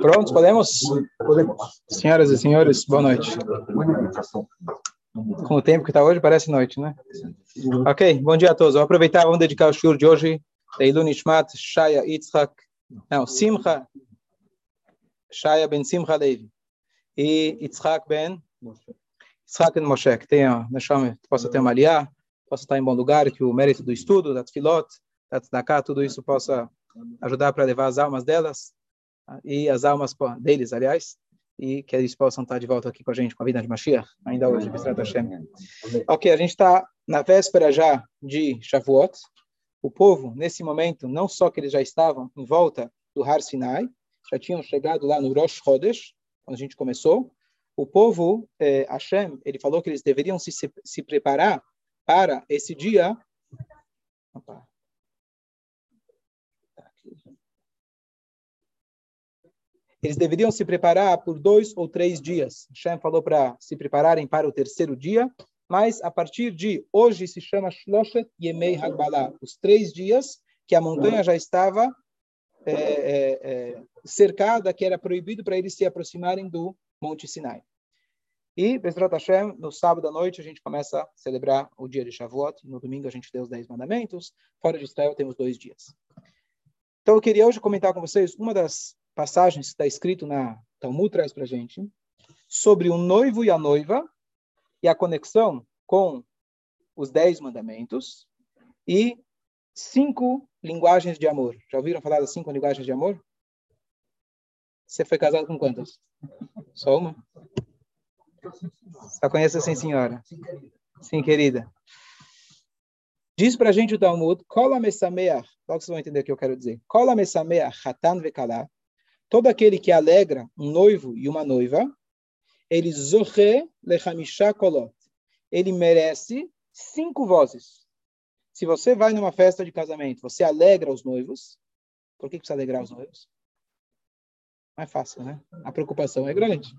Prontos, podemos? Senhoras e senhores, boa noite. Com o tempo que está hoje, parece noite, né? Ok, bom dia a todos. Vou aproveitar, vamos dedicar o shur de hoje, Leilu Nishmat, Shaya Yitzhak, não, Simcha, Shaya ben Simcha Levi, e Yitzhak ben Yitzhak ben Moshe, que tenha, que possa ter uma aliá, possa estar em bom lugar, que o mérito do estudo, da tefilot, da tzedakah, tudo isso possa ajudar para levar as almas delas e as almas deles, aliás, e que eles possam estar de volta aqui com a gente, com a vida de Mashiach, ainda hoje, Bisrat Hashem. Ok, a gente está na véspera já de Shavuot. O povo, nesse momento, não só que eles já estavam em volta do Har Sinai, já tinham chegado lá no Rosh Chodesh, quando a gente começou, o povo, eh, Hashem, ele falou que eles deveriam se, se, se preparar para esse dia. Opa. Eles deveriam se preparar por dois ou três dias. Shem falou para se prepararem para o terceiro dia, mas a partir de hoje se chama Shloshet Yemei Hagbalah, os três dias que a montanha já estava é, é, é, cercada, que era proibido para eles se aproximarem do Monte Sinai. E, Bezrat Hashem, no sábado à noite a gente começa a celebrar o dia de Shavuot, no domingo a gente deu os Dez Mandamentos, fora de Israel temos dois dias. Então eu queria hoje comentar com vocês uma das passagens que está escrito na Talmud traz para a gente, sobre o noivo e a noiva, e a conexão com os dez mandamentos, e cinco linguagens de amor. Já ouviram falar das cinco linguagens de amor? Você foi casado com quantas? Só uma? Só conhece assim, senhora? Sim, querida. Diz para a gente o Talmud, logo vocês vão entender o que eu quero dizer. Kola Mesameach Hatan Todo aquele que alegra um noivo e uma noiva, ele zohe lechamisha kolot. Ele merece cinco vozes. Se você vai numa festa de casamento, você alegra os noivos. Por que precisa alegrar os noivos? Não é fácil, né? A preocupação é grande.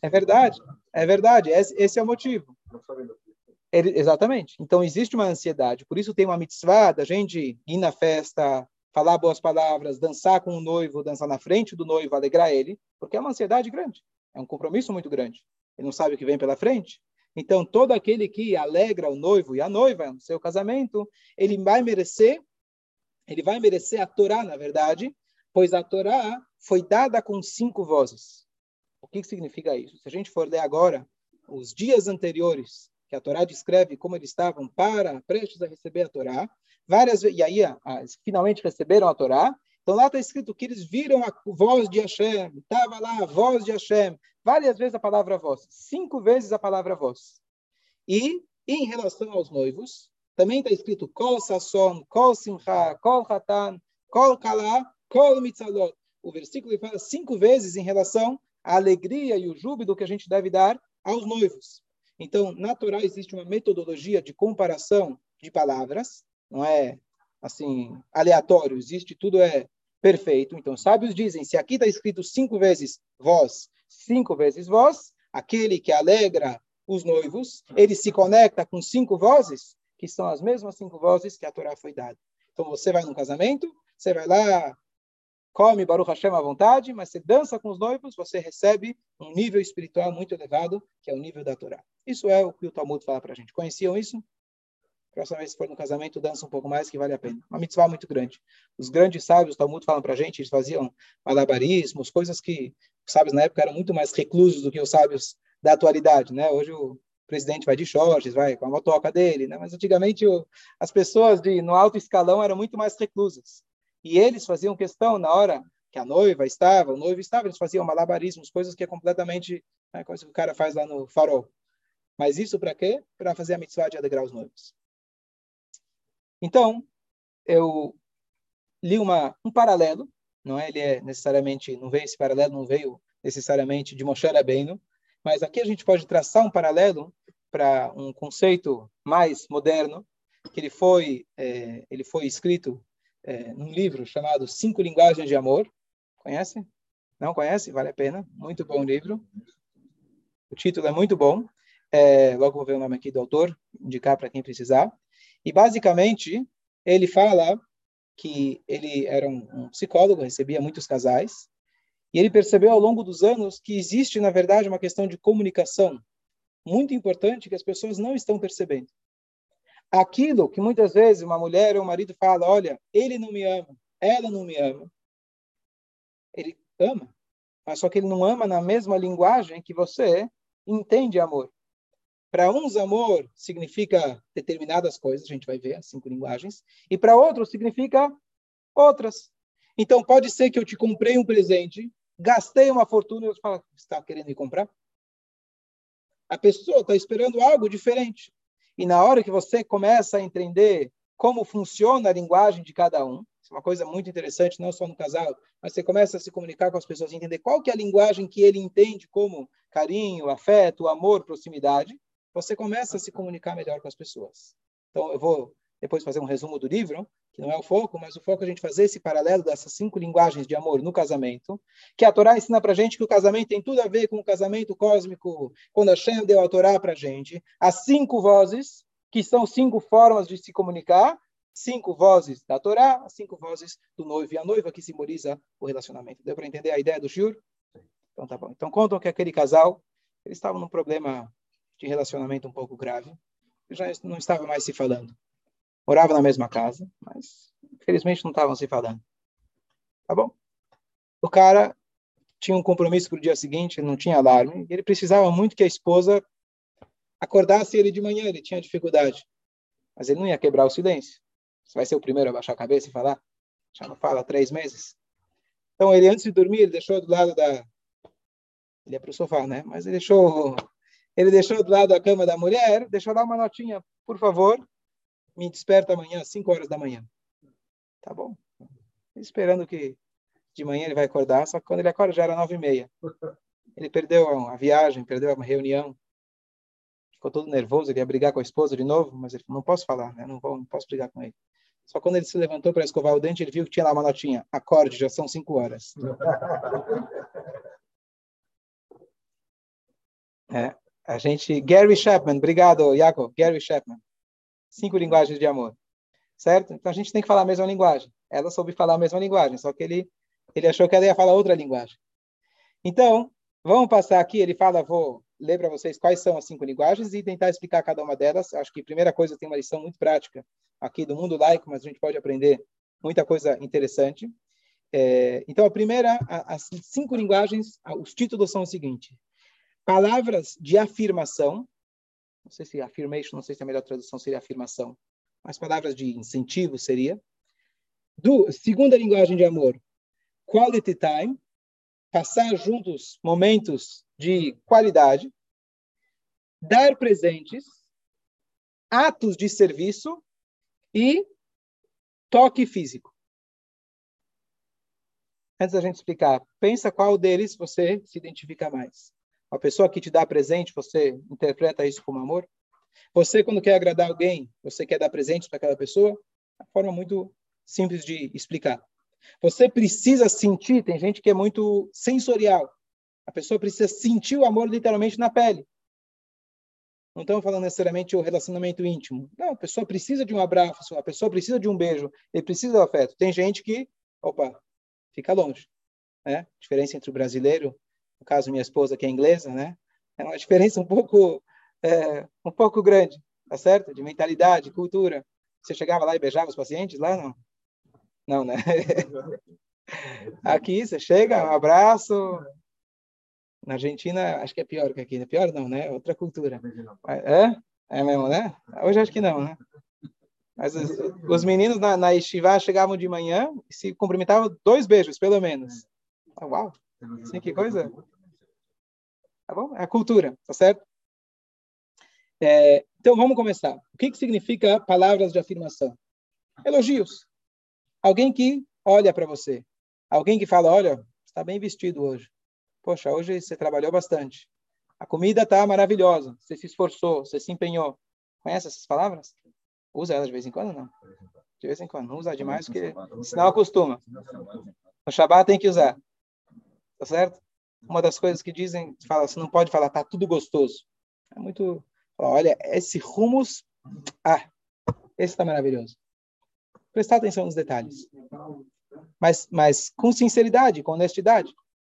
É verdade, é verdade. Esse é o motivo. Ele, exatamente. Então existe uma ansiedade. Por isso tem uma mitzvah da gente ir na festa, falar boas palavras, dançar com o noivo, dançar na frente do noivo, alegrar ele, porque é uma ansiedade grande, é um compromisso muito grande. Ele não sabe o que vem pela frente. Então, todo aquele que alegra o noivo e a noiva no seu casamento, ele vai merecer, ele vai merecer a Torá, na verdade, pois a Torá foi dada com cinco vozes. O que significa isso? Se a gente for ler agora os dias anteriores que a Torá descreve como eles estavam para prestes a receber a Torá, várias e aí ah, finalmente receberam a Torá. Então lá está escrito que eles viram a voz de Hashem, estava lá a voz de Hashem, várias vezes a palavra voz, cinco vezes a palavra voz. E em relação aos noivos, também está escrito Kol Sasson, Kol Simcha, Kol Hatan, Kol Kala, Kol Mitzalot. O versículo fala cinco vezes em relação à alegria e o júbilo que a gente deve dar aos noivos. Então, na Torá existe uma metodologia de comparação de palavras, não é assim aleatório, existe tudo é perfeito. Então, sábios dizem: se aqui está escrito cinco vezes vós, cinco vezes vós, aquele que alegra os noivos, ele se conecta com cinco vozes, que são as mesmas cinco vozes que a Torá foi dada. Então, você vai num casamento, você vai lá, come Baruch Hashem à vontade, mas você dança com os noivos, você recebe um nível espiritual muito elevado, que é o nível da Torá. Isso é o que o Talmud fala para a gente. Conheciam isso? Próxima vez que for no casamento, dança um pouco mais, que vale a pena. Uma mitzvah muito grande. Os grandes sábios, o Talmud falam para a gente, eles faziam malabarismos, coisas que os sábios na época eram muito mais reclusos do que os sábios da atualidade, né? Hoje o presidente vai de shorts, vai com a motoca dele, né? Mas antigamente o, as pessoas de no alto escalão eram muito mais reclusas. E eles faziam questão na hora que a noiva estava, o noivo estava, eles faziam malabarismos, coisas que é completamente, né, coisa que o cara faz lá no farol. Mas isso para quê? Para fazer a mitzvah de alegrar os noivos. Então, eu li uma, um paralelo, não é? Ele é necessariamente, não veio esse paralelo, não veio necessariamente de Moshe Rabbeinu, mas aqui a gente pode traçar um paralelo para um conceito mais moderno, que ele foi, é, ele foi escrito é, num livro chamado Cinco Linguagens de Amor. Conhece? Não conhece? Vale a pena. Muito bom livro. O título é muito bom. É, logo vou ver o nome aqui do autor, indicar para quem precisar. E basicamente ele fala que ele era um, um psicólogo, recebia muitos casais, e ele percebeu ao longo dos anos que existe, na verdade, uma questão de comunicação muito importante que as pessoas não estão percebendo. Aquilo que muitas vezes uma mulher ou um marido fala, olha, ele não me ama, ela não me ama. Ele ama, mas só que ele não ama na mesma linguagem que você entende amor. Para uns, amor significa determinadas coisas, a gente vai ver as cinco linguagens, e para outros significa outras. Então, pode ser que eu te comprei um presente, gastei uma fortuna e você fala, está querendo me comprar? A pessoa está esperando algo diferente. E na hora que você começa a entender como funciona a linguagem de cada um, isso é uma coisa muito interessante, não só no casal, mas você começa a se comunicar com as pessoas, entender qual que é a linguagem que ele entende como carinho, afeto, amor, proximidade, você começa a se comunicar melhor com as pessoas. Então, eu vou depois fazer um resumo do livro, que não é o foco, mas o foco é a gente fazer esse paralelo dessas cinco linguagens de amor no casamento, que a Torá ensina para gente que o casamento tem tudo a ver com o casamento cósmico, quando a Shem deu a Torá para gente, as cinco vozes, que são cinco formas de se comunicar, cinco vozes da Torá, as cinco vozes do noivo e a noiva, que simboliza o relacionamento. Deu para entender a ideia do Shur? Então tá bom. Então contam que aquele casal, eles estavam num problema de relacionamento um pouco grave, já não estavam mais se falando. Moravam na mesma casa, mas infelizmente não estavam se falando. Tá bom? O cara tinha um compromisso para o dia seguinte, não tinha alarme, e ele precisava muito que a esposa acordasse ele de manhã, ele tinha dificuldade. Mas ele não ia quebrar o silêncio. Você vai ser o primeiro a baixar a cabeça e falar? Já não fala há três meses. Então, ele, antes de dormir, ele deixou do lado da... Ele ia para o sofá, né? Mas ele deixou ele deixou do lado da cama da mulher, deixou lá uma notinha, por favor, me desperta amanhã às 5 horas da manhã. Tá bom. Esperando que de manhã ele vai acordar, só que quando ele acorda já era nove e meia. Ele perdeu a viagem, perdeu uma reunião, ficou todo nervoso, ele ia brigar com a esposa de novo, mas ele falou, não posso falar, né? não, vou, não posso brigar com ele. Só quando ele se levantou para escovar o dente, ele viu que tinha lá uma notinha, acorde, já são cinco horas. É. A gente, Gary Chapman, obrigado, Jacob, Gary Chapman. Cinco linguagens de amor. Certo? Então a gente tem que falar a mesma linguagem. Ela soube falar a mesma linguagem, só que ele, ele achou que ela ia falar outra linguagem. Então, vamos passar aqui, ele fala, vou ler para vocês quais são as cinco linguagens e tentar explicar cada uma delas. Acho que primeira coisa tem uma lição muito prática aqui do mundo laico, mas a gente pode aprender muita coisa interessante. É, então, a primeira, as cinco linguagens, os títulos são o seguinte: palavras de afirmação, não sei se affirmation, não sei se a melhor tradução seria afirmação, mas palavras de incentivo seria. Do, segunda linguagem de amor, quality time, passar juntos momentos de qualidade, dar presentes, atos de serviço e toque físico. Antes da gente explicar, pensa qual deles você se identifica mais. A pessoa que te dá presente, você interpreta isso como amor? Você, quando quer agradar alguém, você quer dar presente para aquela pessoa? É uma forma muito simples de explicar. Você precisa sentir, tem gente que é muito sensorial. A pessoa precisa sentir o amor literalmente na pele. Não estamos falando necessariamente o relacionamento íntimo. Não, a pessoa precisa de um abraço, a pessoa precisa de um beijo, ele precisa do afeto. Tem gente que, opa, fica longe. Né? A diferença entre o brasileiro no caso minha esposa que é inglesa, né? É uma diferença um pouco é, um pouco grande, tá certo? De mentalidade, cultura. Você chegava lá e beijava os pacientes lá, não? Não, né? Aqui você chega, um abraço. Na Argentina, acho que é pior que aqui. É pior não, né? Outra cultura. É? É mesmo, né? Hoje acho que não, né? Mas os, os meninos na, na Estivá chegavam de manhã e se cumprimentavam dois beijos, pelo menos. Uau! Sim, que coisa? Tá bom? É a cultura, tá certo? É, então, vamos começar. O que, que significa palavras de afirmação? Elogios. Alguém que olha para você. Alguém que fala, olha, está bem vestido hoje. Poxa, hoje você trabalhou bastante. A comida está maravilhosa. Você se esforçou, você se empenhou. Conhece essas palavras? Usa elas de vez em quando não? De vez em quando. Não usa demais, porque senão acostuma. No Shabbat tem que usar. Tá certo? Uma das coisas que dizem, fala, você não pode falar, tá tudo gostoso. É muito. Olha, esse hummus, ah, esse tá maravilhoso. prestar atenção nos detalhes. Mas, mas com sinceridade, com honestidade.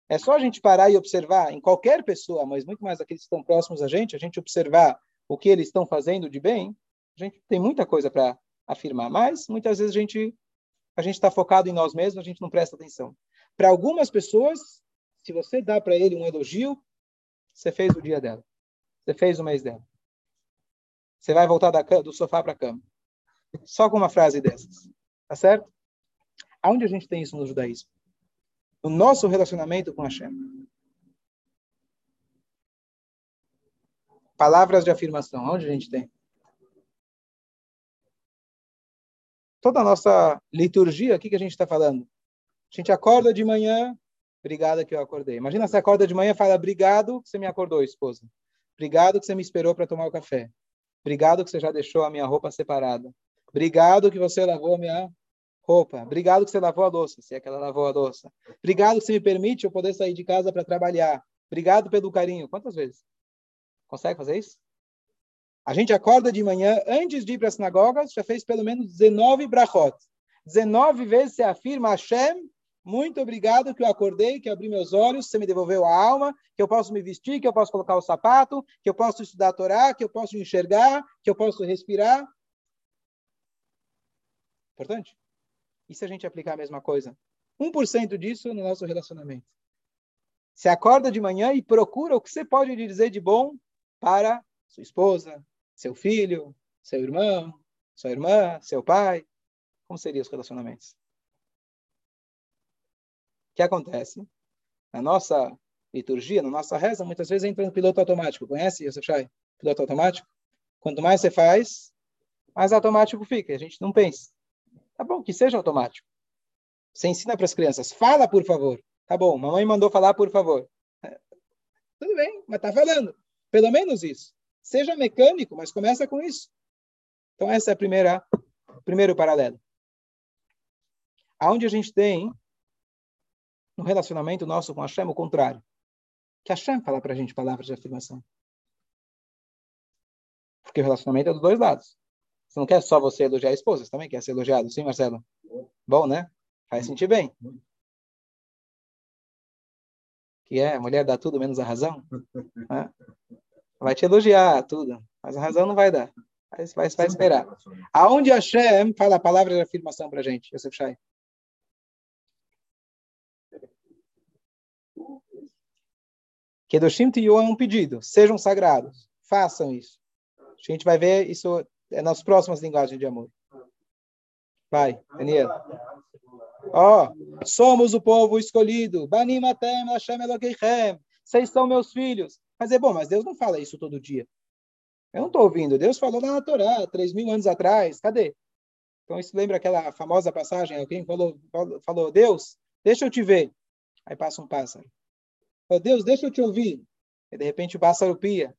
É só a gente parar e observar em qualquer pessoa, mas muito mais aqueles que estão próximos a gente, a gente observar o que eles estão fazendo de bem, a gente tem muita coisa para afirmar, mas muitas vezes a gente a gente está focado em nós mesmos, a gente não presta atenção. Para algumas pessoas, se você dá para ele um elogio, você fez o dia dela, você fez o mês dela. Você vai voltar cama, do sofá para a cama. Só com uma frase dessas. Tá certo? Aonde a gente tem isso no judaísmo? No nosso relacionamento com Hashem. Palavras de afirmação. Onde a gente tem? Toda a nossa liturgia, o que, que a gente está falando? A gente acorda de manhã, obrigado que eu acordei. Imagina você acorda de manhã e fala, obrigado que você me acordou, esposa. Obrigado que você me esperou para tomar o café. Obrigado que você já deixou a minha roupa separada. Obrigado que você lavou a minha roupa. Obrigado que você lavou a louça, se é que ela lavou a louça. Obrigado que você me permite eu poder sair de casa para trabalhar. Obrigado pelo carinho. Quantas vezes? Consegue fazer isso? A gente acorda de manhã, antes de ir para a sinagoga, já fez pelo menos 19 brachot. 19 vezes você afirma Hashem, muito obrigado que eu acordei, que eu abri meus olhos, você me devolveu a alma, que eu posso me vestir, que eu posso colocar o sapato, que eu posso estudar a Torá, que eu posso enxergar, que eu posso respirar. Importante. E se a gente aplicar a mesma coisa? 1% disso no nosso relacionamento. Você acorda de manhã e procura o que você pode dizer de bom para sua esposa, seu filho, seu irmão, sua irmã, seu pai. Como seriam os relacionamentos? Que acontece? Na nossa liturgia, na nossa reza, muitas vezes entra no piloto automático. Conhece, Yosef Shai? Piloto automático? Quanto mais você faz, mais automático fica. A gente não pensa. Tá bom, que seja automático. Você ensina para as crianças, fala por favor. Tá bom, mamãe mandou falar por favor. Tudo bem, mas tá falando. Pelo menos isso. Seja mecânico, mas começa com isso. Então essa é a primeira, primeiro paralelo. Aonde a gente tem no relacionamento nosso com Hashem o contrário. Que Hashem fala para a gente palavras de afirmação. Porque o relacionamento é dos dois lados. Você não quer só você elogiar a esposa, você também quer ser elogiado, sim, Marcelo? Bom, né? Faz sentir bem. Que é, a mulher dá tudo menos a razão. Né? Vai te elogiar tudo, mas a razão não vai dar. Vai, vai, vai esperar. Aonde Hashem fala a palavra de afirmação para a gente, Yosef Shai? Kedoshim Tiyo é um pedido. Sejam sagrados. Façam isso. A gente vai ver isso é nas próximas linguagens de amor. Vai, Daniel. Ó, oh, somos o povo escolhido. Vocês são meus filhos. Mas é bom, mas Deus não fala isso todo dia. Eu não estou ouvindo. Deus falou na Torá, três mil anos atrás. Cadê? Então, isso lembra aquela famosa passagem? Alguém falou, falou Deus, deixa eu te ver. Aí passa um pássaro. Oh, Deus, deixa eu te ouvir. E de repente o pássaro pia.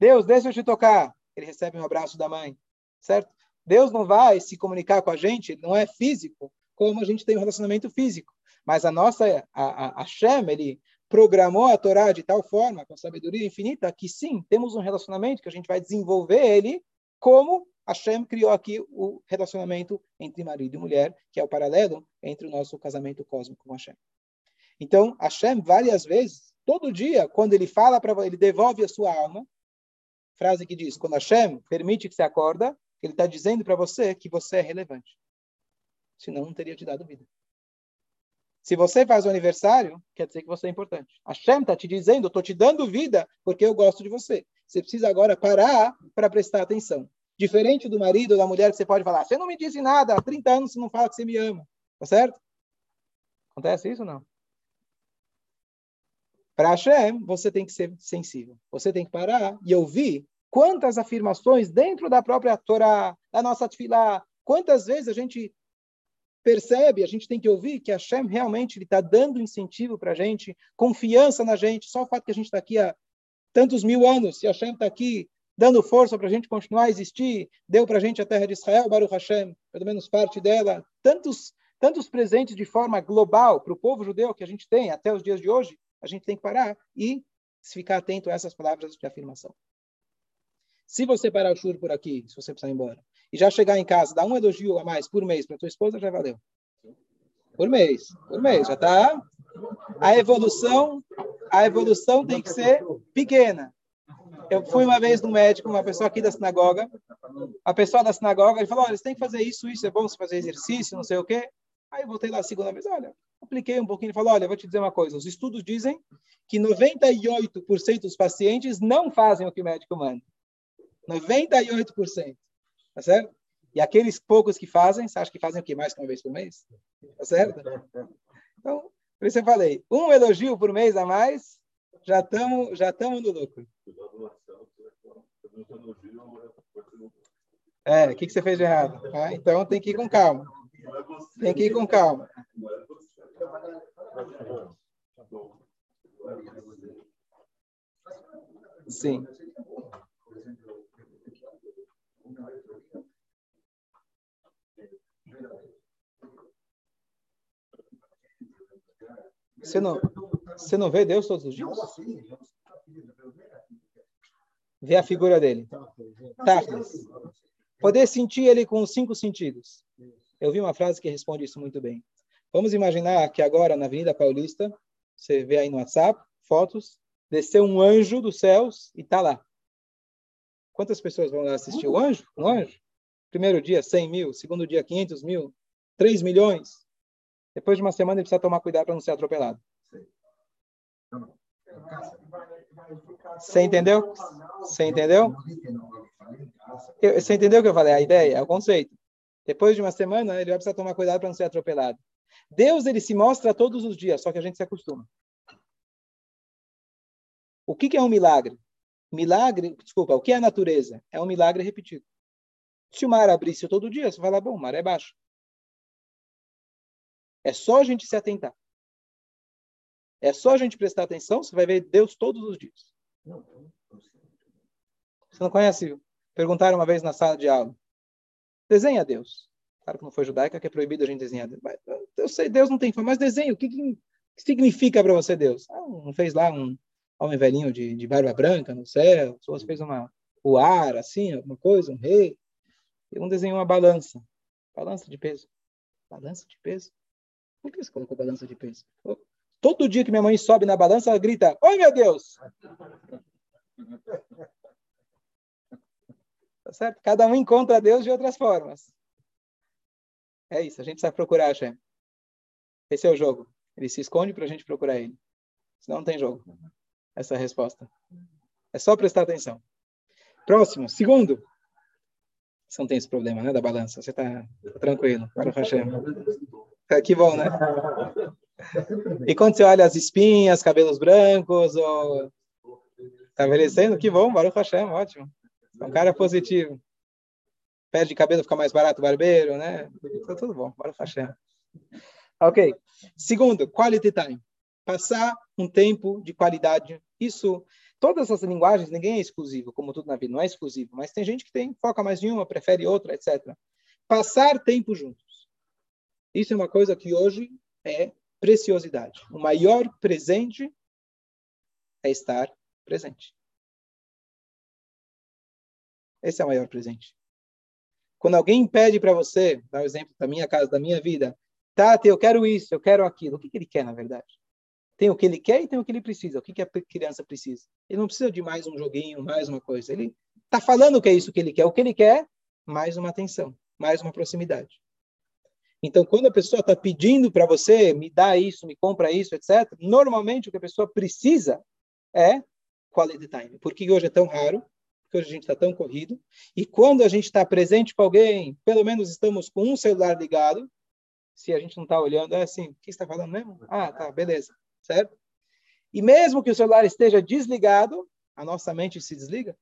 Deus, deixa eu te tocar ele recebe um abraço da mãe, certo? Deus não vai se comunicar com a gente, não é físico, como a gente tem um relacionamento físico. Mas a nossa, a, a, a Shem, ele programou a Torá de tal forma, com sabedoria infinita, que sim, temos um relacionamento que a gente vai desenvolver ele como Hashem criou aqui o relacionamento entre marido e mulher, que é o paralelo entre o nosso casamento cósmico com Hashem. Então, Hashem, várias vezes, todo dia, quando ele fala para ele devolve a sua alma, frase que diz: quando Hashem permite que você acorda, ele está dizendo para você que você é relevante. Senão, não teria te dado vida. Se você faz o aniversário, quer dizer que você é importante. Hashem está te dizendo: estou te dando vida porque eu gosto de você. Você precisa agora parar para prestar atenção. Diferente do marido ou da mulher que você pode falar: você não me disse nada, há 30 anos você não fala que você me ama. Tá certo? Acontece isso ou não? Para Hashem, você tem que ser sensível. Você tem que parar e ouvir quantas afirmações dentro da própria Torá, da nossa Tfilá, quantas vezes a gente percebe, a gente tem que ouvir que Hashem realmente está dando incentivo para a gente, confiança na gente. Só o fato que a gente está aqui há tantos mil anos, se Hashem está aqui dando força para a gente continuar a existir, deu para a gente a terra de Israel, Baruch Hashem, pelo menos parte dela, tantos, tantos presentes de forma global para o povo judeu que a gente tem até os dias de hoje, a gente tem que parar e ficar atento a essas palavras de afirmação. Se você parar o shur por aqui, se você precisar ir embora, e já chegar em casa, dar um elogio a mais por mês para tua esposa, já valeu. Por mês, por mês, já tá. A evolução, a evolução tem que ser pequena. Eu fui uma vez no médico, uma pessoa aqui da sinagoga, a pessoa da sinagoga, ele falou, olha, você tem que fazer isso, isso é bom, você fazer exercício, não sei o quê. Aí voltei lá a segunda vez, olha, apliquei um pouquinho, ele falou, olha, vou te dizer uma coisa, os estudos dizem que 98% dos pacientes não fazem o que o médico manda. 98%. Tá certo? E aqueles poucos que fazem, você acha que fazem o quê? Mais que uma vez por mês? Tá certo? Então, por isso eu falei, um elogio por mês a mais, já estamos já tamo no lucro. É, o que, que você fez de errado? Ah, então tem que ir com calma. Tem que ir com calma. Sim. Você não, você não vê Deus todos os dias? Vê a figura dele. Tá. Poder sentir ele com os cinco sentidos. Eu vi uma frase que responde isso muito bem. Vamos imaginar que agora na Avenida Paulista, você vê aí no WhatsApp, fotos, desceu um anjo dos céus e está lá. Quantas pessoas vão lá assistir o anjo? Um anjo? Primeiro dia, 100 mil. Segundo dia, 500 mil. 3 milhões. Depois de uma semana, ele precisa tomar cuidado para não ser atropelado. Você entendeu? Você entendeu? Você entendeu o que eu falei? A ideia, o conceito. Depois de uma semana, ele vai precisar tomar cuidado para não ser atropelado. Deus, ele se mostra todos os dias, só que a gente se acostuma. O que, que é um milagre? Milagre, desculpa, o que é a natureza? É um milagre repetido. Se o mar abrisse todo dia, você vai lá, bom, o mar é baixo. É só a gente se atentar. É só a gente prestar atenção, você vai ver Deus todos os dias. Você não conhece? Perguntaram uma vez na sala de aula. Desenha Deus. Claro que não foi judaica, que é proibido a gente desenhar Deus. Eu sei, Deus não tem forma, mas desenha. O que, que significa para você Deus? Ah, não fez lá um homem velhinho de, de barba branca no céu? Você fez uma, o ar, assim, alguma coisa, um rei? E um desenhou uma balança. Balança de peso. Balança de peso? Por que você colocou balança de peso? Todo dia que minha mãe sobe na balança, ela grita: Oi, meu Deus! Tá certo? Cada um encontra Deus de outras formas. É isso, a gente sabe procurar Hashem. Esse é o jogo. Ele se esconde para a gente procurar ele. Senão não tem jogo. Essa é a resposta. É só prestar atenção. Próximo, segundo. Você não tem esse problema, né, da balança. Você está tranquilo. Para Hashem. É, que bom, né? E quando você olha as espinhas, cabelos brancos, ou tá envelhecendo, que bom, Baruch Hashem, ótimo. É cara positivo. Pé de cabelo fica mais barato, barbeiro, né? Tá tudo bom, Baruch Hashem. Ok. Segundo, quality time. Passar um tempo de qualidade. Isso, todas essas linguagens, ninguém é exclusivo, como tudo na vida, não é exclusivo, mas tem gente que tem, foca mais em uma, prefere outra, etc. Passar tempo juntos. Isso é uma coisa que hoje é preciosidade. O maior presente é estar presente. Esse é o maior presente. Quando alguém pede para você, dá um exemplo da minha casa, da minha vida, Tati, eu quero isso, eu quero aquilo. O que, que ele quer, na verdade? Tem o que ele quer e tem o que ele precisa. O que, que a criança precisa? Ele não precisa de mais um joguinho, mais uma coisa. Ele está falando que é isso que ele quer. O que ele quer, mais uma atenção, mais uma proximidade. Então, quando a pessoa está pedindo para você, me dá isso, me compra isso, etc., normalmente o que a pessoa precisa é quality time. Porque hoje é tão raro, porque hoje a gente está tão corrido, e quando a gente está presente com alguém, pelo menos estamos com um celular ligado, se a gente não está olhando, é assim, o que está falando mesmo? Ah, tá, beleza, certo? E mesmo que o celular esteja desligado, a nossa mente se desliga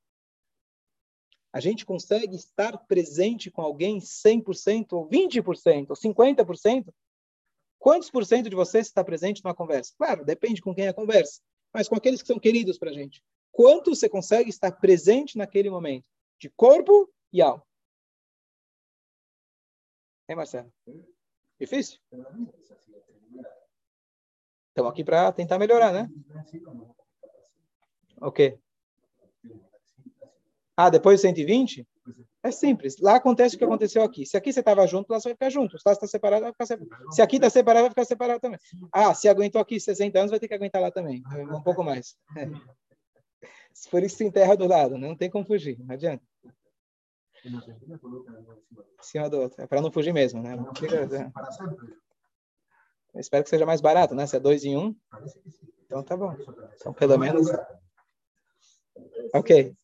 a gente consegue estar presente com alguém 100%, ou 20%, ou 50%? Quantos por cento de você está presente numa conversa? Claro, depende com quem é a conversa, mas com aqueles que são queridos para a gente. Quanto você consegue estar presente naquele momento? De corpo e alma. É, Marcelo? Difícil? Estamos aqui para tentar melhorar, né? Ok. Ah, depois de 120? É simples. Lá acontece o que aconteceu aqui. Se aqui você estava junto, lá você vai ficar junto. Se lá está separado, vai ficar separado. Se aqui está separado, vai ficar separado também. Ah, se aguentou aqui 60 anos, vai ter que aguentar lá também. Um pouco mais. É. Por isso se enterra do lado, né? não tem como fugir, não adianta. Cima do outro. É para não fugir mesmo, né? Eu espero que seja mais barato, né? Se é dois em um. Então tá bom. Então, pelo menos. Ok.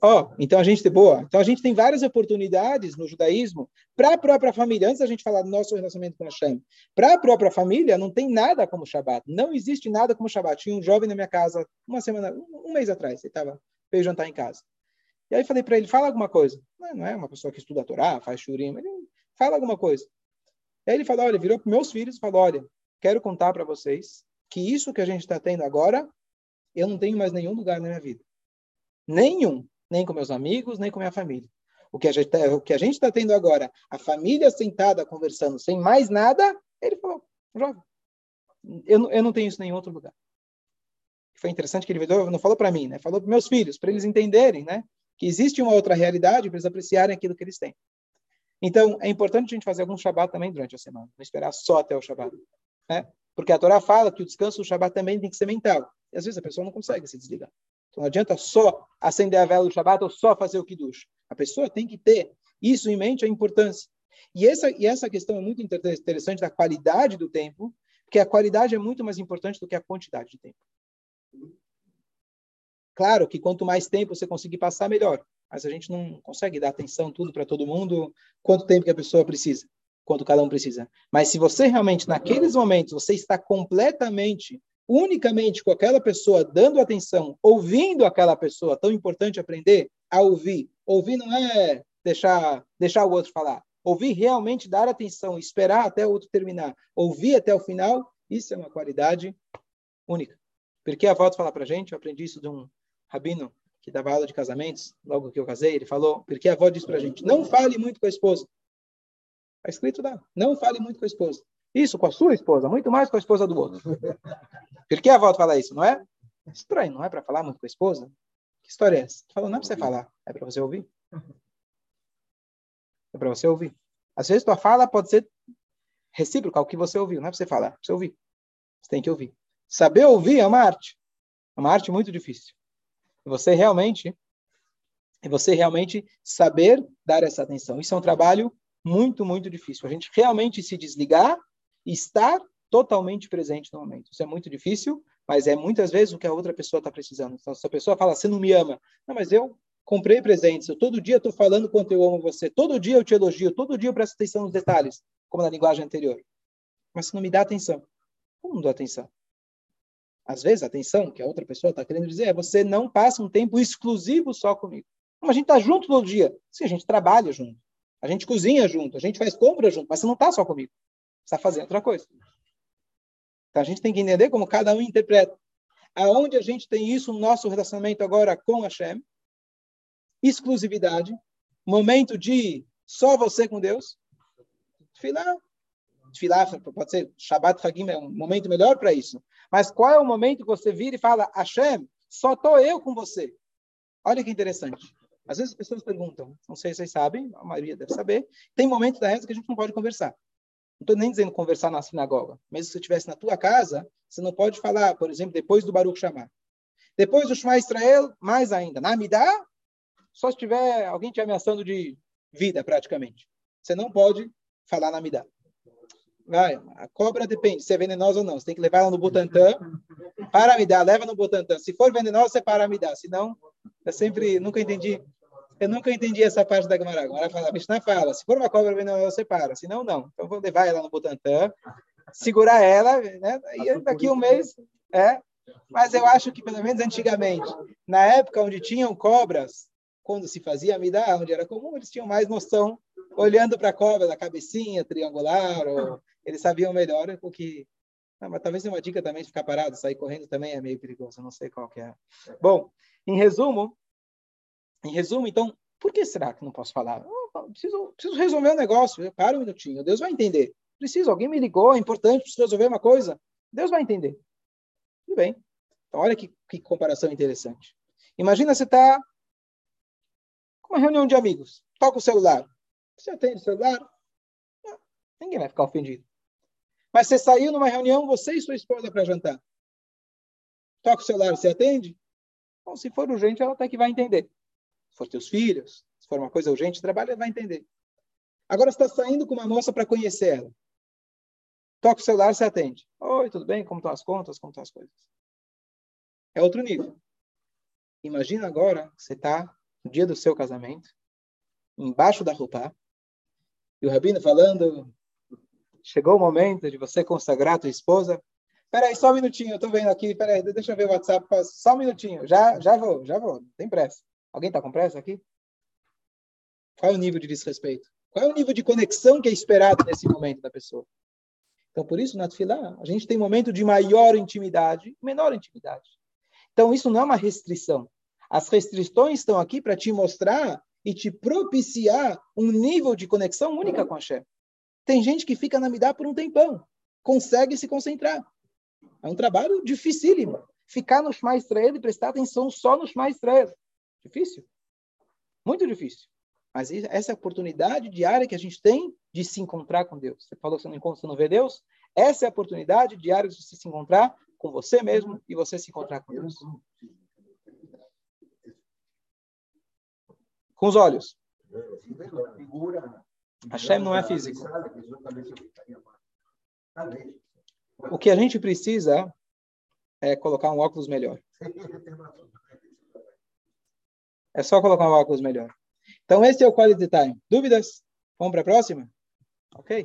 Ó, oh, então a gente tem boa. Então a gente tem várias oportunidades no judaísmo para a própria família. Antes da gente falar do nosso relacionamento com Hashem, para a própria família não tem nada como Shabat. Não existe nada como Shabat. Tinha um jovem na minha casa uma semana, um mês atrás. Ele estava veio jantar em casa. E aí falei para ele, fala alguma coisa. Não, não, é uma pessoa que estuda a Torá, faz shurim, ele fala alguma coisa. Aí ele falou, olha, virou para meus filhos e falou, olha, quero contar para vocês que isso que a gente está tendo agora eu não tenho mais nenhum lugar na minha vida. Nenhum. Nem com meus amigos, nem com minha família. O que a gente está tá tendo agora, a família sentada conversando sem mais nada, ele falou, jovem, eu, eu não tenho isso em nenhum outro lugar. Foi interessante que ele não falou para mim, né? Falou para meus filhos, para eles entenderem, né? Que existe uma outra realidade, para eles apreciarem aquilo que eles têm. Então, é importante a gente fazer algum Shabat também durante a semana, não esperar só até o Shabat, né? Porque a Torá fala que o descanso do Shabat também tem que ser mental. E às vezes a pessoa não consegue se desligar. Então não adianta só acender a vela do Shabat ou só fazer o Kiddush. A pessoa tem que ter isso em mente, a importância. E essa, e essa questão é muito interessante da qualidade do tempo, porque a qualidade é muito mais importante do que a quantidade de tempo. Claro que quanto mais tempo você conseguir passar, melhor. Mas a gente não consegue dar atenção tudo para todo mundo, quanto tempo que a pessoa precisa, quanto cada um precisa. Mas se você realmente, naqueles momentos, você está completamente unicamente com aquela pessoa dando atenção, ouvindo aquela pessoa, tão importante aprender a ouvir. Ouvir não é deixar, deixar o outro falar. Ouvir realmente dar atenção, esperar até o outro terminar, ouvir até o final, isso é uma qualidade única. Porque a volta fala para gente, eu aprendi isso de um rabino que dava aula de casamentos, logo que eu casei, ele falou, porque a avó disse para gente, não fale muito com a esposa. Está escrito lá, não fale muito com a esposa. Isso com a sua esposa, muito mais com a esposa do outro. Por que a avó fala isso, não é? Estranho, não é para falar muito com a esposa? Que história é essa? Falou, não é para você falar, é para você ouvir. É para você ouvir. Às vezes tua fala pode ser recíproca ao que você ouviu, não é para você falar, é para você ouvir. Você tem que ouvir. Saber ouvir é uma arte. É uma arte muito difícil. Você realmente e você realmente saber dar essa atenção. Isso é um trabalho muito, muito difícil. A gente realmente se desligar e estar totalmente presente no momento. Isso é muito difícil, mas é muitas vezes o que a outra pessoa está precisando. Então, se a pessoa fala, você não me ama. Não, mas eu comprei presentes, eu todo dia estou falando quanto eu amo você, todo dia eu te elogio, todo dia eu presto atenção nos detalhes, como na linguagem anterior. Mas você não me dá atenção. Como não dá atenção? Às vezes, a atenção que a outra pessoa está querendo dizer é você não passa um tempo exclusivo só comigo. Como a gente está junto todo dia. Sim, a gente trabalha junto. A gente cozinha junto, a gente faz compra junto, mas você não está só comigo. Você está fazendo outra coisa. Então a gente tem que entender como cada um interpreta. Aonde a gente tem isso no nosso relacionamento agora com Hashem? Exclusividade. Momento de só você com Deus. Tfilah. Tfilah pode ser Shabbat Hagim é um momento melhor para isso. Mas qual é o momento que você vira e fala, Hashem, só estou eu com você? Olha que interessante. Às vezes as pessoas perguntam, não sei se vocês sabem, a maioria deve saber, tem momentos da reza que a gente não pode conversar. Não estou nem dizendo conversar na sinagoga. Mesmo se você estivesse na tua casa, você não pode falar, por exemplo, depois do Baruch chamar. Depois do Shema Israel, mais ainda. Na Amidá, só se tiver alguém te ameaçando de vida, praticamente. Você não pode falar na Amidá. Vai, a cobra depende se é venenosa ou não. Você tem que levar ela no Butantan. Para dar, leva no Butantan. Se for venenosa, você para dar. Se não, eu sempre nunca entendi eu nunca entendi essa parte da Gemara. Agora fala, a Mishnah fala, se for uma cobra venenosa, você para. Se não, não. Então vou levar ela no Butantã, segurar ela, né? E daqui um mês, é. Mas eu acho que pelo menos antigamente, na época onde tinham cobras, quando se fazia amidá, onde era comum, eles tinham mais noção, olhando para a cobra da cabecinha triangular, ou eles sabiam melhor o que ah, mas talvez uma dica também de ficar parado, sair correndo também é meio perigoso, não sei qual que é. Bom, em resumo, em resumo, então, por que será que não posso falar? Preciso, preciso resolver um negócio. Para um minutinho, Deus vai entender. Preciso, alguém me ligou, é importante, preciso resolver uma coisa. Deus vai entender. Tudo bem. Então, olha que, que comparação interessante. Imagina você está com uma reunião de amigos, toca o celular. Você atende o celular? Não, ninguém vai ficar ofendido. Mas você saiu numa reunião, você e sua esposa para jantar. Toca o celular, você atende? Bom, se for urgente, ela até que vai entender. Se for teus filhos, se for uma coisa urgente, trabalho, ela vai entender. Agora está saindo com uma moça para conhecer ela. Toca o celular, você atende. Oi, tudo bem? Como estão as contas? Como estão as coisas? É outro nível. Imagina agora que você está no dia do seu casamento, embaixo da roupa, e o rabino falando, chegou o momento de você consagrar a tua esposa. Peraí, só um minutinho, eu estou vendo aqui, peraí, deixa eu ver o WhatsApp, só um minutinho, já, já vou, já vou, tem pressa. Alguém está com pressa aqui? Qual é o nível de desrespeito? Qual é o nível de conexão que é esperado nesse momento da pessoa? Então, por isso, na Tfilá, a gente tem momento de maior intimidade, menor intimidade. Então, isso não é uma restrição. As restrições estão aqui para te mostrar e te propiciar um nível de conexão única com a Hashem. Tem gente que fica na Midá por um tempão, consegue se concentrar. É um trabalho dificílimo. Ficar no Shema Israel e prestar atenção só no Shema Israel. Difícil. Muito difícil. Mas essa oportunidade diária que a gente tem de se encontrar com Deus. Você falou que você não encontra, você não vê Deus? Essa é a oportunidade diária de você se encontrar com você mesmo e você se encontrar com Deus. Com os olhos. Hashem não é físico. O que a gente precisa é colocar um óculos melhor. É só colocar um óculos melhor. Então, esse é o quality time. Dúvidas? Vamos para a próxima? Ok?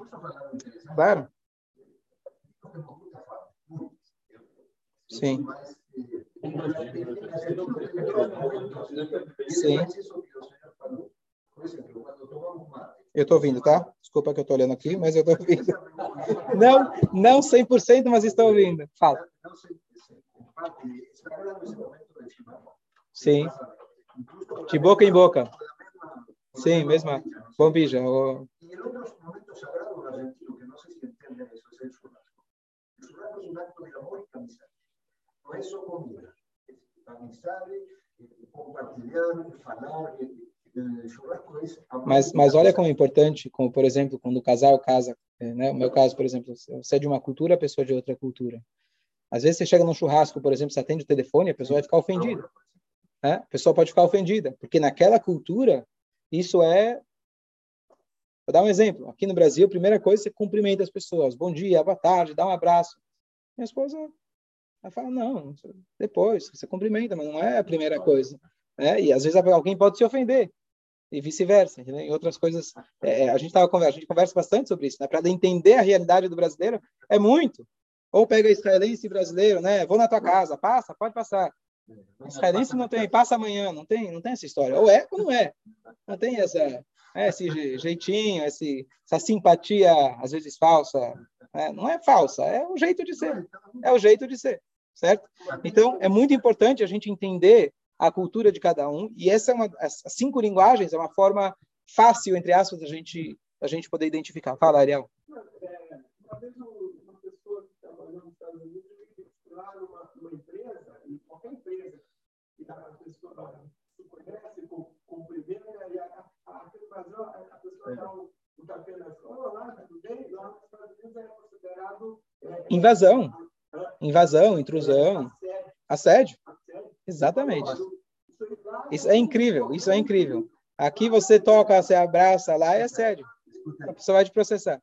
Claro. Sim. Sim. Eu estou ouvindo, tá? Desculpa que eu estou olhando aqui, mas eu estou ouvindo. Não, não 100%, mas estou ouvindo. Fala. Sim. De boca em boca. Sim, mesma. Bombija. O... Es amistad, compartilhar, falar. Mas, mas olha como é importante, como por exemplo, quando o casal casa, né? O meu caso, por exemplo, você é de uma cultura, a pessoa é de outra cultura. Às vezes você chega num churrasco, por exemplo, você atende o telefone, a pessoa vai ficar ofendida. Né? A pessoa pode ficar ofendida, porque naquela cultura isso é. Vou dar um exemplo. Aqui no Brasil, a primeira coisa, você cumprimenta as pessoas. Bom dia, boa tarde, dá um abraço. Minha esposa ela fala, não, depois, você cumprimenta, mas não é a primeira coisa. Né? E às vezes alguém pode se ofender e vice-versa. Em outras coisas, é, é a gente tava a gente conversa bastante sobre isso, né? Para entender a realidade do brasileiro é muito. Ou pega israelense e brasileiro, né? Vou na tua casa, passa, pode passar. Israelense não tem, passa amanhã, não tem, não tem essa história. Ou é ou não é. Não tem essa, é, esse jeitinho, esse, essa simpatia, às vezes falsa. Né? Não é falsa, é o jeito de ser. É o jeito de ser, certo? Então, é muito importante a gente entender a cultura de cada um. E essa é uma, as cinco linguagens é uma forma fácil, entre aspas, da gente, da gente poder identificar. Fala, Ariel. É, uma vez uma pessoa que trabalhou nos Estados Unidos numa, numa empresa, em qualquer empresa, que a pessoa se conhece, cumprimenta, e aqui no Brasil a pessoa dá um, um tapinha na escola, lá, tudo bem? Lá nos Estados Unidos é considerado. É, Invasão. Invasão, intrusão, assédio. Exatamente. Isso é incrível, isso é incrível. Aqui você toca, você abraça, lá é assédio. A pessoa vai te processar.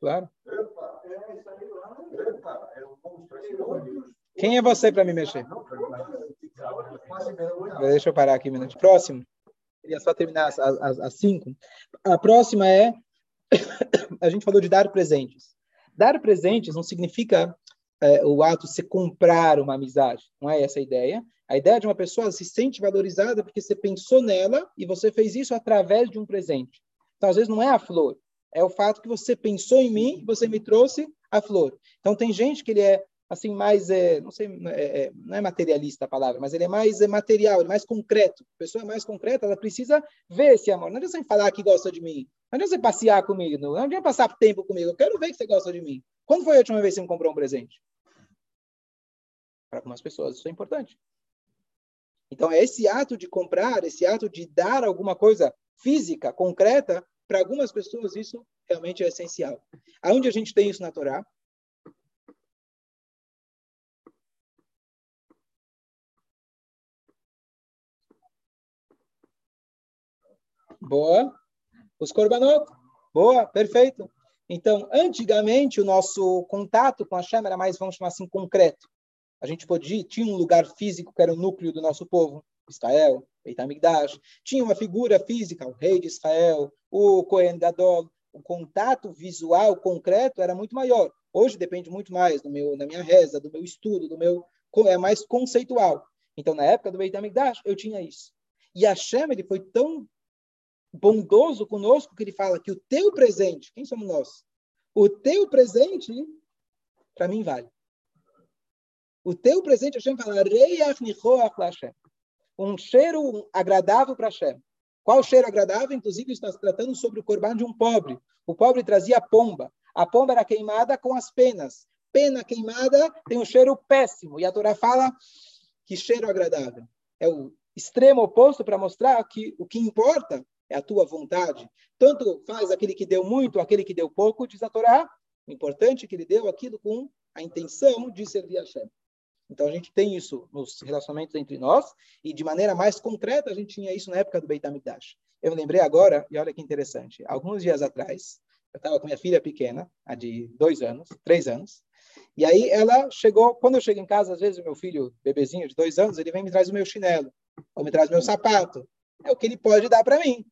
Claro. Quem é você para me mexer? Deixa eu parar aqui um minuto. Próximo. Queria só terminar as, as, as cinco. A próxima é. a gente falou de dar presentes. Dar presentes não significa é, o ato de você comprar uma amizade. Não é essa a ideia. A ideia de uma pessoa se sente valorizada porque você pensou nela e você fez isso através de um presente. Então, às vezes, não é a flor. É o fato que você pensou em mim você me trouxe a flor. Então, tem gente que ele é assim mais é, não sei é, é, não é materialista a palavra mas ele é mais é material é mais concreto. A pessoa é mais concreta ela precisa ver esse amor. Não adianta você falar que gosta de mim. Não adianta você passear comigo. Não adianta passar tempo comigo. Eu quero ver que você gosta de mim. Quando foi a última vez que você me comprou um presente? Para algumas pessoas isso é importante. Então é esse ato de comprar esse ato de dar alguma coisa física concreta para algumas pessoas isso realmente é essencial. Aonde a gente tem isso na Torá Boa. Os korbanot. Boa, perfeito. Então, antigamente, o nosso contato com a Shem era mais, vamos chamar assim, concreto. A gente podia, tinha um lugar físico que era o núcleo do nosso povo, Israel, Beit HaMikdash. Tinha uma figura física, o rei de Israel, o Cohen Gadol. O contato visual concreto era muito maior. Hoje depende muito mais do meu, da minha reza, do meu estudo, do meu é mais conceitual. Então, na época do Beit HaMikdash, eu tinha isso. E a Shem, ele foi tão bondoso conosco que ele fala que o teu presente, quem somos nós? O teu presente, para mim, vale. O teu presente, Hashem fala, um cheiro agradável para Hashem. Qual cheiro agradável? Inclusive, está tratando sobre o corban de um pobre. O pobre trazia pomba. A pomba era queimada com as penas. Pena queimada tem um cheiro péssimo. E a Torá fala que cheiro agradável. É o extremo oposto para mostrar que o que importa é a tua vontade. Tanto faz aquele que deu muito, aquele que deu pouco, diz a Torá. O importante é que ele deu aquilo com a intenção de servir a Hashem. Então a gente tem isso nos relacionamentos entre nós e de maneira mais concreta a gente tinha isso na época do Beit HaMikdash. Eu me lembrei agora, e olha que interessante, alguns dias atrás, eu estava com minha filha pequena, a de dois anos, três anos, e aí ela chegou, quando eu chego em casa, às vezes o meu filho, bebezinho de dois anos, ele vem e me traz o meu chinelo, ou me traz meu sapato, é o que ele pode dar para mim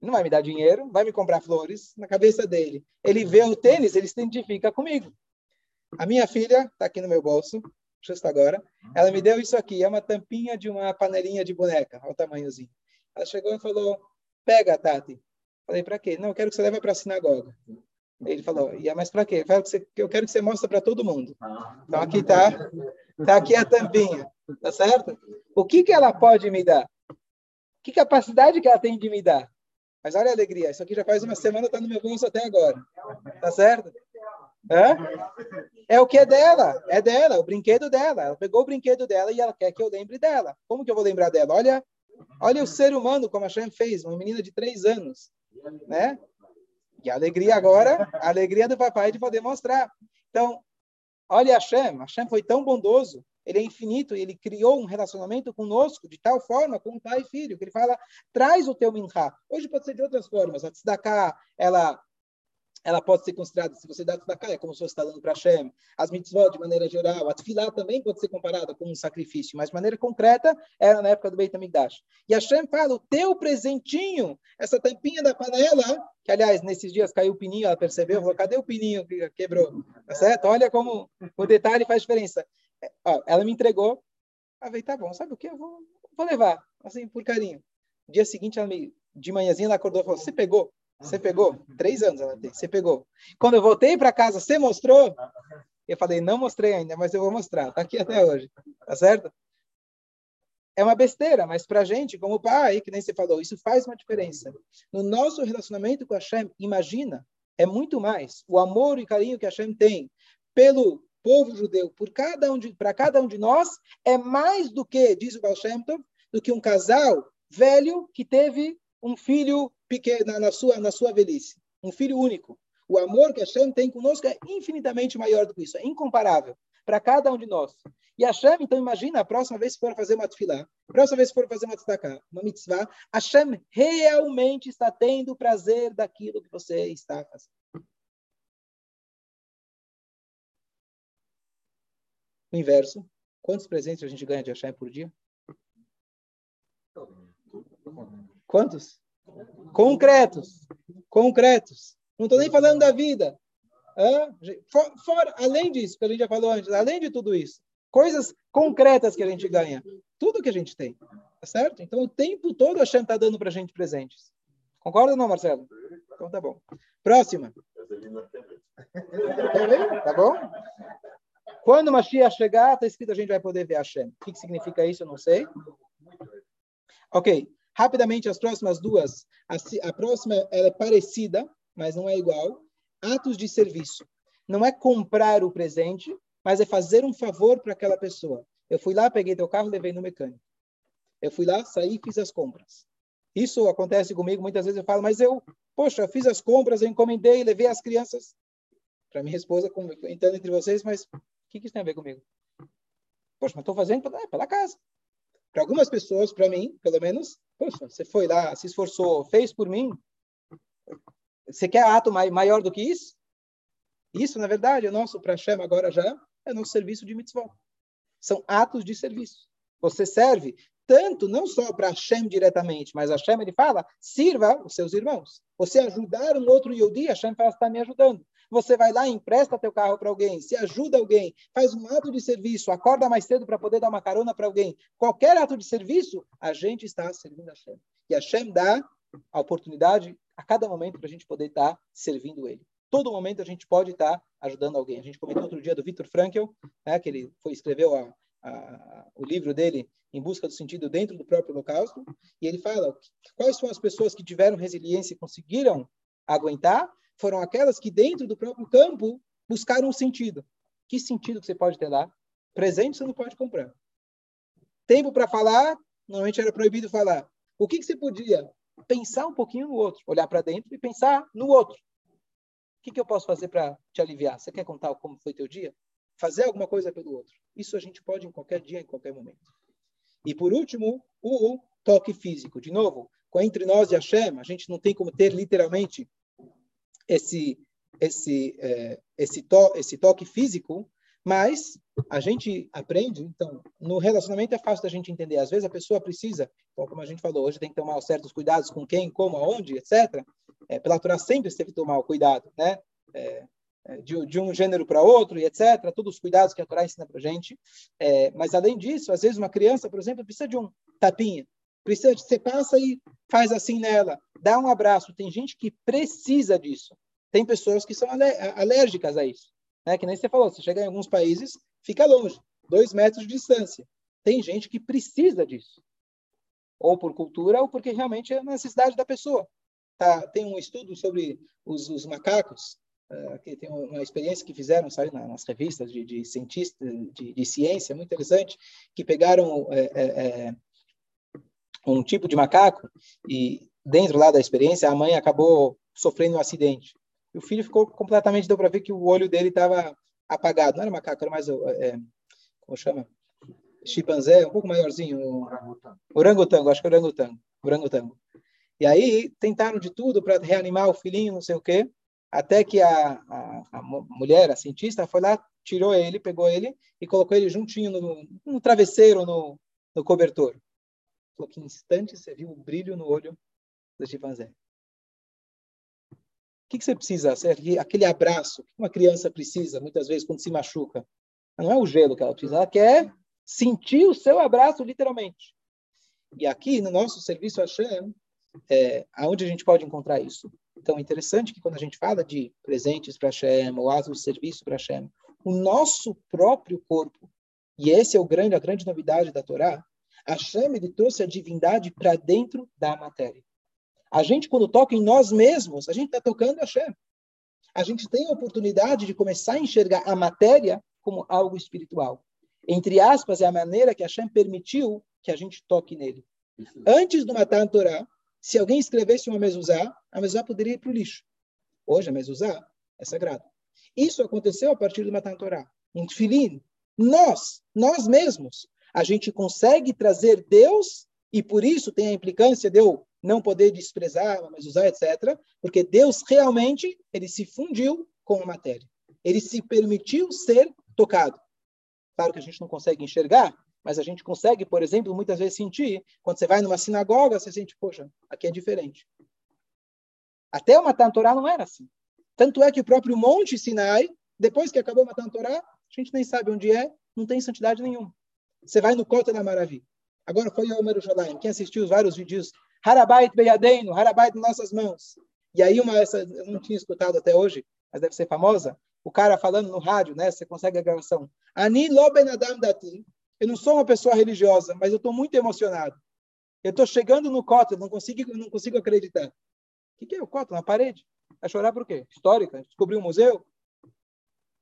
não vai me dar dinheiro, vai me comprar flores na cabeça dele. Ele vê o tênis, ele se identifica comigo. A minha filha está aqui no meu bolso, justo agora. Ela me deu isso aqui, é uma tampinha de uma panelinha de boneca, olha o tamanhozinho. Ela chegou e falou: "Pega, Tati". Falei: "Para quê?". "Não, eu quero que você leve para a sinagoga". Ele falou: "E é mais para quê?". Eu, quero que você mostre para todo mundo. Então aqui tá, tá aqui a tampinha, tá certo? O que que ela pode me dar? Que capacidade que ela tem de me dar? Mas olha a alegria, isso aqui já faz uma semana, está no meu bolso até agora. Tá certo? Hã? É o que é dela, é dela, é o brinquedo dela. Ela pegou o brinquedo dela e ela quer que eu lembre dela. Como que eu vou lembrar dela? Olha, olha o ser humano como a Shem fez, uma menina de três anos, né? E a alegria agora, a alegria do papai de poder mostrar. Então, olha a Shem, a Shem foi tão bondoso ele é infinito e ele criou um relacionamento conosco de tal forma, como pai e filho, que ele fala, traz o teu minhá. Hoje pode ser de outras formas. A tzedakah, ela ela pode ser considerada, se você dá tzedakah, é como se você está dando para Hashem. As mitzvot, de maneira geral, a tefilá também pode ser comparada com um sacrifício, mas de maneira concreta, era na época do Beit HaMikdash. E Hashem fala, o teu presentinho, essa tampinha da panela, que, aliás, nesses dias caiu o pininho, ela percebeu, falou, cadê o pininho que quebrou? Tá certo? Olha como o detalhe faz diferença ó, ela me entregou. Ah, tá bom, sabe o que? Eu vou, vou levar, assim, por carinho. Dia seguinte, ela me, de manhãzinha, ela acordou e falou: Você pegou? Você pegou? Três anos ela tem. Você pegou. Quando eu voltei para casa, você mostrou? Eu falei: Não mostrei ainda, mas eu vou mostrar. Tá aqui até hoje. Tá certo? É uma besteira, mas para a gente, como pai, que nem você falou, isso faz uma diferença. No nosso relacionamento com a Hashem, imagina, é muito mais o amor e carinho que a Hashem tem pelo povo judeu, por cada um para cada um de nós, é mais do que, diz o Baal Shem Tov, do que um casal velho que teve um filho pequeno na, na, sua, na sua velhice, um filho único. O amor que Hashem tem conosco é infinitamente maior do que isso, é incomparável para cada um de nós. E Hashem, então imagina, a próxima vez que for fazer uma tefilá, a próxima vez que for fazer uma tzedakah, uma mitzvah, Hashem realmente está tendo prazer daquilo que você está fazendo. O inverso. Quantos presentes a gente ganha de Hashem por dia? Quantos? Concretos. Concretos. Não estou nem falando da vida. For, fora, além disso, que a gente já falou antes, além de tudo isso, coisas concretas que a gente ganha. Tudo que a gente tem. Tá certo? Então, o tempo todo a Hashem está dando para a gente presentes. Concorda ou não, Marcelo? Então tá bom. Próxima. Tá bom? Quando o Mashiach chegar, está escrito a gente vai poder ver Hashem. O que, que significa isso? Eu não sei. Ok. Rapidamente, as próximas duas. A, a próxima é parecida, mas não é igual. Atos de serviço. Não é comprar o presente, mas é fazer um favor para aquela pessoa. Eu fui lá, peguei teu carro, levei no mecânico. Eu fui lá, saí fiz as compras. Isso acontece comigo, muitas vezes eu falo, mas eu, poxa, fiz as compras, eu encomendei, levei as crianças para minha esposa, entrando entre vocês, mas que, que isso tem a ver comigo? Poxa, mas estou fazendo pela, pela casa. Para algumas pessoas, para mim, pelo menos, poxa, você foi lá, se esforçou, fez por mim. Você quer ato maior do que isso? Isso, na verdade, é nosso para Hashem agora já é nosso serviço de mitzvah. São atos de serviço. Você serve tanto, não só para Hashem diretamente, mas Hashem, ele fala, sirva os seus irmãos. Você ajudar um outro Yodi, Hashem fala, está me ajudando. Você vai lá, empresta teu carro para alguém, se ajuda alguém, faz um ato de serviço, acorda mais cedo para poder dar uma carona para alguém. Qualquer ato de serviço, a gente está servindo a Hashem. E Hashem dá a oportunidade a cada momento para a gente poder estar tá servindo ele. Todo momento a gente pode estar tá ajudando alguém. A gente comentou outro dia do Viktor Frankl, né, que ele foi escreveu a, a, o livro dele em busca do sentido dentro do próprio holocausto, e ele fala quais são as pessoas que tiveram resiliência e conseguiram aguentar, foram aquelas que dentro do próprio campo buscaram um sentido. Que sentido que você pode ter lá? Presente você não pode comprar. Tempo para falar, normalmente era proibido falar. O que, que você podia? Pensar um pouquinho no outro, olhar para dentro e pensar no outro. O que, que eu posso fazer para te aliviar? Você quer contar como foi teu dia? Fazer alguma coisa pelo outro. Isso a gente pode em qualquer dia, em qualquer momento. E por último, o toque físico. De novo, entre nós e Hashem, a gente não tem como ter literalmente esse esse é, esse, to, esse toque físico, mas a gente aprende, então, no relacionamento é fácil da gente entender. Às vezes a pessoa precisa, então, como a gente falou, hoje tem que tomar certos cuidados com quem, como, aonde, etc. É, pela Torá sempre teve que tomar o cuidado, né? É, é, de, de, um gênero para outro e etc. Todos os cuidados que a Torá ensina para a gente. É, mas, além disso, às vezes uma criança, por exemplo, precisa de um tapinha. De, você passa e faz assim nela, dá um abraço. Tem gente que precisa disso. Tem pessoas que são alérgicas a isso. Né? Que nem você falou, você chega em alguns países, fica longe, dois metros de distância. Tem gente que precisa disso. Ou por cultura, ou porque realmente é necessidade da pessoa. Tá, tem um estudo sobre os, os macacos, uh, que tem uma experiência que fizeram, sabe, nas revistas de, de cientistas, de, de, ciência, muito interessante, que pegaram é, é, um tipo de macaco e dentro lá da experiência a mãe acabou sofrendo um acidente. E o filho ficou completamente, deu para ver que o olho dele estava apagado. Não era macaco, era mais, é, como chama? Chimpanzé, um pouco maiorzinho. Orangotango. Orangotango, acho que é orangotango. Orangotango. E aí tentaram de tudo para reanimar o filhinho, não sei o quê. Até que a, a, a, mulher, a cientista, foi lá, tirou ele, pegou ele e colocou ele juntinho no, no travesseiro, no, no cobertor. Falou que em instante você viu o brilho no olho do chimpanzé. O que, que você precisa? Aquele abraço que uma criança precisa, muitas vezes, quando se machuca. Não é o gelo que ela precisa, ela quer sentir o seu abraço, literalmente. E aqui, no nosso serviço Hashem, é, aonde a gente pode encontrar isso? Então, é interessante que quando a gente fala de presentes para Hashem, ou atos de serviço para Hashem, o nosso próprio corpo, e esse é o grande, a grande novidade da Torá, Hashem ele trouxe a divindade para dentro da matéria. A gente, quando toca em nós mesmos, a gente está tocando Hashem. A gente tem a oportunidade de começar a enxergar a matéria como algo espiritual. Entre aspas, é a maneira que Hashem permitiu que a gente toque nele. Antes do Matan Torá, se alguém escrevesse uma mezuzá, a mezuzá poderia ir para o lixo. Hoje a mezuzá é sagrada. Isso aconteceu a partir do Matan Torá. Em Tfilim, nós, nós mesmos, a gente consegue trazer Deus, e por isso tem a implicância de eu não poder desprezar a mezuzá, etc., porque Deus realmente, ele se fundiu com a matéria. Ele se permitiu ser tocado. Claro que a gente não consegue enxergar, mas a gente consegue, por exemplo, muitas vezes sentir, quando você vai numa sinagoga, você sente, poxa, aqui é diferente. Até o Matan Torá não era assim. Tanto é que o próprio Monte Sinai, depois que acabou o Matan Torá, a gente nem sabe onde é, não tem santidade nenhuma. Você vai no Cota da Maravilha. Agora foi o Omer Jolaim. Quem assistiu os vários vídeos, Harabait Beyadeino, Harabait em nossas mãos. E aí, uma essa eu não tinha escutado até hoje, mas deve ser famosa, o cara falando no rádio, né? Você consegue a gravação. Ani lo ben adam dati. Eu não sou uma pessoa religiosa, mas eu estou muito emocionado. Eu estou chegando no cótel, não consigo, não consigo acreditar. O que, que é o cótel? Na parede. Vai chorar por quê? Histórica? Descobriu um museu?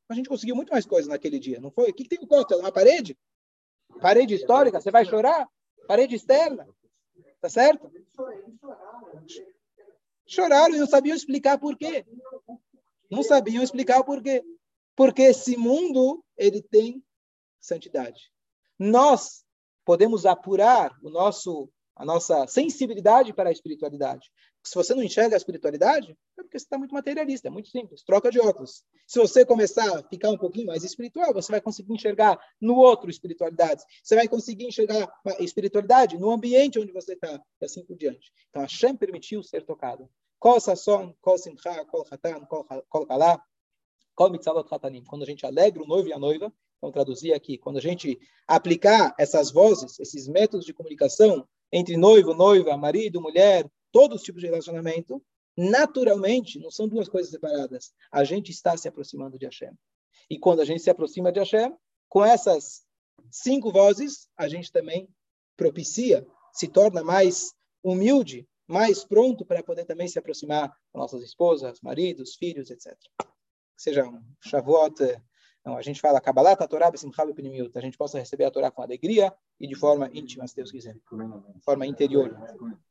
A gente conseguiu muito mais coisas naquele dia, não foi? O que, que tem o cótel? Uma parede? Parede histórica? Você vai chorar? Parede externa? Tá certo? Choraram e não sabiam explicar por quê. Não sabiam explicar o porquê. Porque esse mundo, ele tem santidade. Nós podemos apurar o nosso, a nossa sensibilidade para a espiritualidade. Se você não enxerga a espiritualidade, é porque você está muito materialista, é muito simples, troca de óculos. Se você começar a ficar um pouquinho mais espiritual, você vai conseguir enxergar no outro espiritualidade. Você vai conseguir enxergar a espiritualidade no ambiente onde você está, e assim por diante. Então, Hashem permitiu ser tocado. Quando a gente alegra o noivo e a noiva, vamos traduzir aqui, quando a gente aplicar essas vozes, esses métodos de comunicação entre noivo, noiva, marido, mulher, todos os tipos de relacionamento, naturalmente, não são duas coisas separadas. A gente está se aproximando de Hashem. E quando a gente se aproxima de Hashem, com essas cinco vozes, a gente também propicia, se torna mais humilde, mais pronto para poder também se aproximar das nossas esposas, maridos, filhos, etc. Seja um Shavuot, não, a gente fala Kabbalah, Torá, Besimcha, Benimiut, a gente possa receber a Torá com alegria e de forma íntima, se Deus quiser, de forma interior.